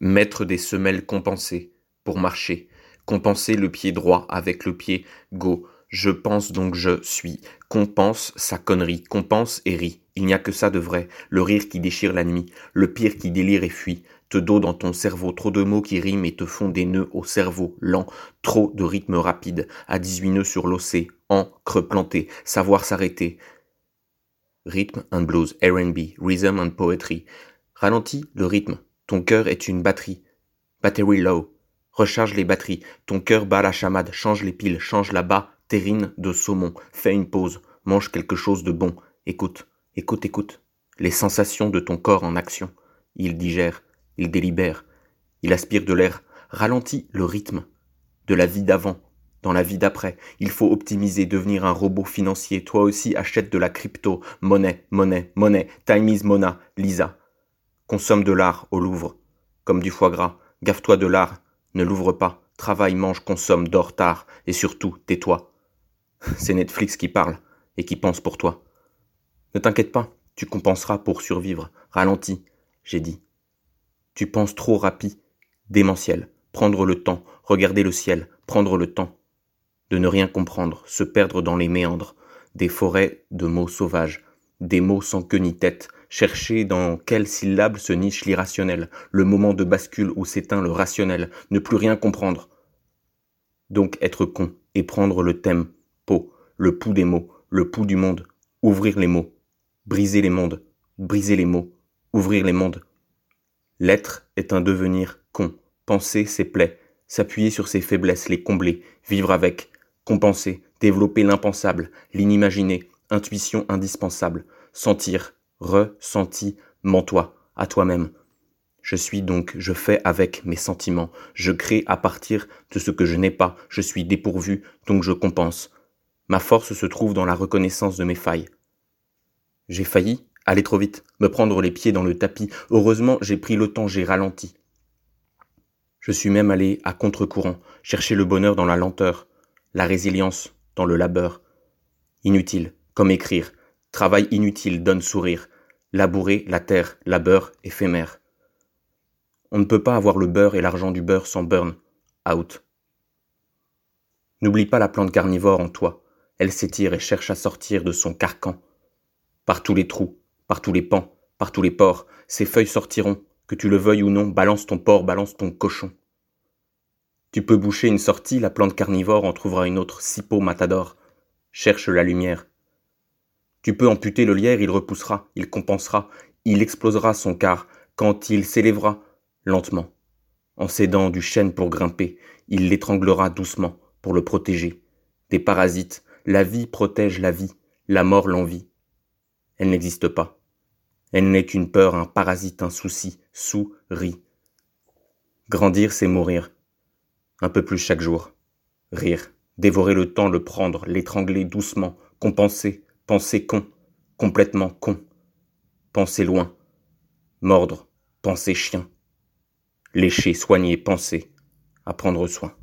Mettre des semelles compensées pour marcher, compenser le pied droit avec le pied gauche. Je pense donc je suis. Compense sa connerie, compense et rit. Il n'y a que ça de vrai, le rire qui déchire la nuit, le pire qui délire et fuit. Te dos dans ton cerveau, trop de mots qui riment et te font des nœuds au cerveau, lent, trop de rythme rapide, à 18 nœuds sur l'océ, encre planté, savoir s'arrêter. Rythme and blues, R&B, rhythm and poetry. Ralentis le rythme, ton cœur est une batterie. Battery low. Recharge les batteries, ton cœur bat la chamade, change les piles, change la bas, terrine de saumon, fais une pause, mange quelque chose de bon, écoute, écoute, écoute. Les sensations de ton corps en action. Il digère, il délibère, il aspire de l'air, ralentit le rythme de la vie d'avant, dans la vie d'après. Il faut optimiser, devenir un robot financier. Toi aussi achète de la crypto, monnaie, monnaie, monnaie, time is mona, Lisa. Consomme de l'art au Louvre, comme du foie gras. Gaffe-toi de l'art, ne l'ouvre pas. Travaille, mange, consomme, dors tard, et surtout, tais-toi. C'est Netflix qui parle, et qui pense pour toi. Ne t'inquiète pas, tu compenseras pour survivre. Ralentis, j'ai dit. Tu penses trop rapide, démentiel. Prendre le temps, regarder le ciel, prendre le temps. De ne rien comprendre, se perdre dans les méandres, des forêts de mots sauvages, des mots sans queue ni tête, chercher dans quelle syllabe se niche l'irrationnel, le moment de bascule où s'éteint le rationnel, ne plus rien comprendre. Donc être con et prendre le thème, peau, le pouls des mots, le pouls du monde, ouvrir les mots, briser les mondes, briser les mots, ouvrir les mondes. L'être est un devenir con, penser ses plaies, s'appuyer sur ses faiblesses, les combler, vivre avec, compenser, développer l'impensable, l'inimaginer, intuition indispensable, sentir, ressenti, mens-toi, à toi-même. Je suis donc, je fais avec mes sentiments, je crée à partir de ce que je n'ai pas, je suis dépourvu, donc je compense. Ma force se trouve dans la reconnaissance de mes failles. J'ai failli aller trop vite, me prendre les pieds dans le tapis. Heureusement, j'ai pris le temps, j'ai ralenti. Je suis même allé à contre-courant, chercher le bonheur dans la lenteur, la résilience dans le labeur. Inutile, comme écrire, Travail inutile donne sourire. Labourer la terre, labeur éphémère. On ne peut pas avoir le beurre et l'argent du beurre sans burn. Out. N'oublie pas la plante carnivore en toi. Elle s'étire et cherche à sortir de son carcan. Par tous les trous, par tous les pans, par tous les pores, ses feuilles sortiront, que tu le veuilles ou non, balance ton porc, balance ton cochon. Tu peux boucher une sortie, la plante carnivore en trouvera une autre, Sipo matador. Cherche la lumière, tu peux amputer le lierre, il repoussera, il compensera, il explosera son quart quand il s'élèvera lentement. En s'aidant du chêne pour grimper, il l'étranglera doucement pour le protéger. Des parasites, la vie protège la vie, la mort l'envie. Elle n'existe pas. Elle n'est qu'une peur, un parasite, un souci, souris. Grandir, c'est mourir. Un peu plus chaque jour. Rire, dévorer le temps, le prendre, l'étrangler doucement, compenser, Penser con, complètement con. Penser loin. Mordre, penser chien. Lécher, soigner, penser. À prendre soin.